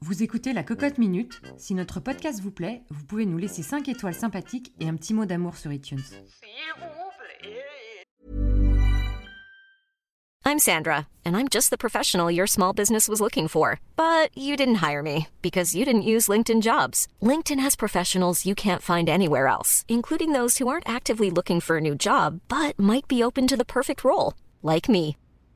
Vous écoutez La Cocotte Minute. Si notre podcast vous plaît, vous pouvez nous laisser 5 étoiles sympathiques et un petit mot d'amour sur iTunes. I'm Sandra, and I'm just the professional your small business was looking for. But you didn't hire me because you didn't use LinkedIn jobs. LinkedIn has professionals you can't find anywhere else, including those who aren't actively looking for a new job but might be open to the perfect role, like me.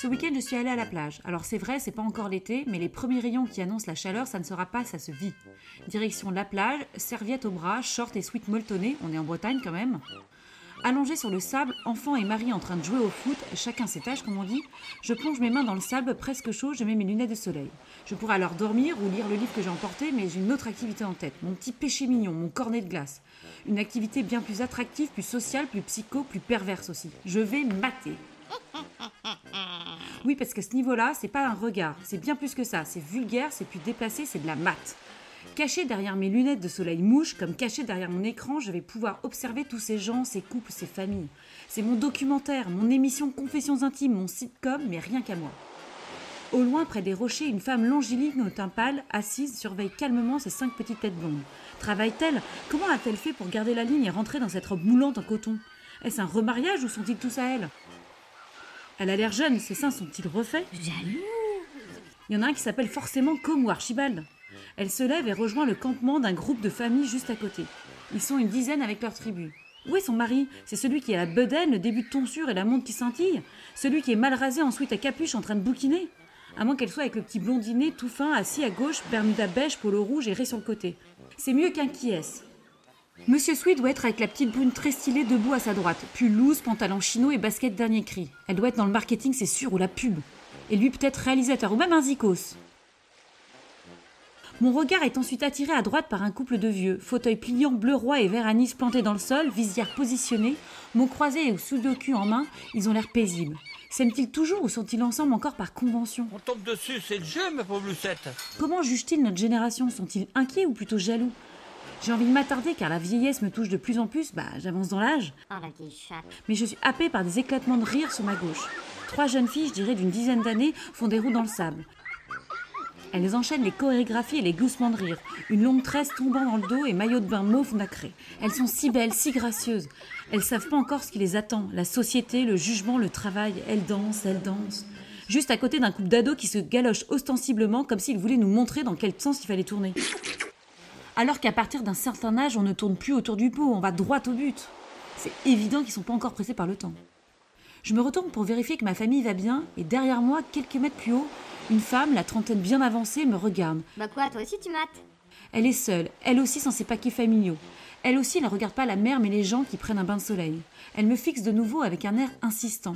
Ce week-end, je suis allée à la plage. Alors c'est vrai, c'est pas encore l'été, mais les premiers rayons qui annoncent la chaleur, ça ne sera pas, ça se vit. Direction la plage, serviette au bras, short et sweat molletonné, on est en Bretagne quand même. Allongé sur le sable, enfant et mari en train de jouer au foot, chacun ses tâches comme on dit, je plonge mes mains dans le sable presque chaud, je mets mes lunettes de soleil. Je pourrais alors dormir ou lire le livre que j'ai emporté, mais j'ai une autre activité en tête, mon petit péché mignon, mon cornet de glace. Une activité bien plus attractive, plus sociale, plus psycho, plus perverse aussi. Je vais mater. Oui, parce que ce niveau-là, c'est pas un regard, c'est bien plus que ça. C'est vulgaire, c'est plus déplacé, c'est de la mat. Caché derrière mes lunettes de soleil mouche, comme caché derrière mon écran, je vais pouvoir observer tous ces gens, ces couples, ces familles. C'est mon documentaire, mon émission Confessions intimes, mon sitcom, mais rien qu'à moi. Au loin, près des rochers, une femme longiligne au teint pâle, assise, surveille calmement ses cinq petites têtes blondes. Travaille-t-elle? Comment a-t-elle fait pour garder la ligne et rentrer dans cette robe moulante en coton? Est-ce un remariage ou sont-ils tous à elle? Elle a l'air jeune, ses seins sont-ils refaits? Jaloux Il y en a un qui s'appelle forcément Com ou Archibald. Elle se lève et rejoint le campement d'un groupe de familles juste à côté. Ils sont une dizaine avec leur tribu. Où est son mari? C'est celui qui a la bedaine, le début de tonsure et la montre qui scintille? Celui qui est mal rasé ensuite à capuche en train de bouquiner? À moins qu'elle soit avec le petit blondinet tout fin assis à gauche, bermuda beige, polo rouge et ré sur le côté. C'est mieux qu'un qui est Monsieur Sweet doit être avec la petite brune très stylée debout à sa droite. Pull loose, pantalon chino et basket dernier cri. Elle doit être dans le marketing, c'est sûr, ou la pub. Et lui peut-être réalisateur, ou même un zikos. Mon regard est ensuite attiré à droite par un couple de vieux, fauteuil pliant bleu roi et vert anis planté dans le sol, visière positionnée, mots croisés et sudoku en main, ils ont l'air paisibles. S'aiment-ils toujours ou sont-ils ensemble encore par convention? On tombe dessus, c'est le jeu, ma pauvre Lucette. Comment jugent-ils notre génération? Sont-ils inquiets ou plutôt jaloux? J'ai envie de m'attarder car la vieillesse me touche de plus en plus, bah j'avance dans l'âge, Oh mais je suis happée par des éclatements de rire sur ma gauche. Trois jeunes filles, je dirais d'une dizaine d'années, font des roues dans le sable. Elles enchaînent les chorégraphies et les gloussements de rire, une longue tresse tombant dans le dos et maillot de bain mauve nacré. Elles sont si belles, si gracieuses. Elles savent pas encore ce qui les attend, la société, le jugement, le travail. Elles dansent, elles dansent. Juste à côté d'un couple d'ados qui se galoche ostensiblement comme s'ils voulaient nous montrer dans quel sens il fallait tourner. Alors qu'à partir d'un certain âge, on ne tourne plus autour du pot, on va droit au but. C'est évident qu'ils sont pas encore pressés par le temps. Je me retourne pour vérifier que ma famille va bien, et derrière moi, quelques mètres plus haut, une femme, la trentaine bien avancée, me regarde. Bah quoi, toi aussi tu mates? Elle est seule, elle aussi sans ses paquets familiaux. Elle aussi ne regarde pas la mer mais les gens qui prennent un bain de soleil. Elle me fixe de nouveau avec un air insistant.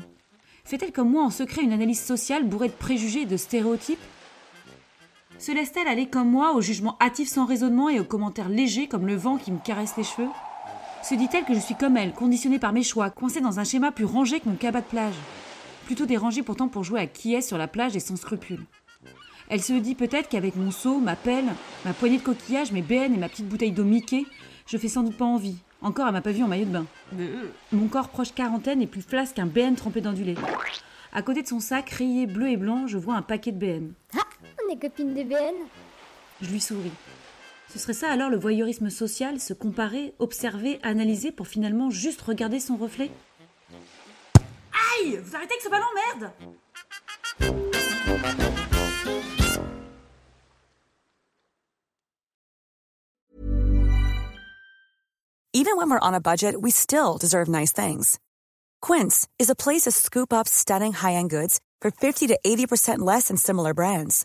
Fait-elle comme moi en secret une analyse sociale bourrée de préjugés et de stéréotypes? Se laisse-t-elle aller comme moi au jugement hâtif sans raisonnement et aux commentaires légers comme le vent qui me caresse les cheveux? Se dit-elle que je suis comme elle, conditionnée par mes choix, coincée dans un schéma plus rangé que mon cabas de plage Plutôt dérangée pourtant pour jouer à qui est sur la plage et sans scrupules. Elle se dit peut-être qu'avec mon seau, ma pelle, ma poignée de coquillage, mes BN et ma petite bouteille d'eau Mickey, je fais sans doute pas envie. Encore, elle m'a pas vu en maillot de bain. Mon corps proche quarantaine est plus flasque qu'un BN trempé dans du lait. À côté de son sac rayé bleu et blanc, je vois un paquet de BN. Est copines de BN Je lui souris. Ce serait ça alors le voyeurisme social, se comparer, observer, analyser pour finalement juste regarder son reflet? Aïe Vous arrêtez avec ce ballon, merde Even when we're on a budget, we still deserve nice things. Quince is a place to scoop up stunning high-end goods for 50 to 80% less than similar brands.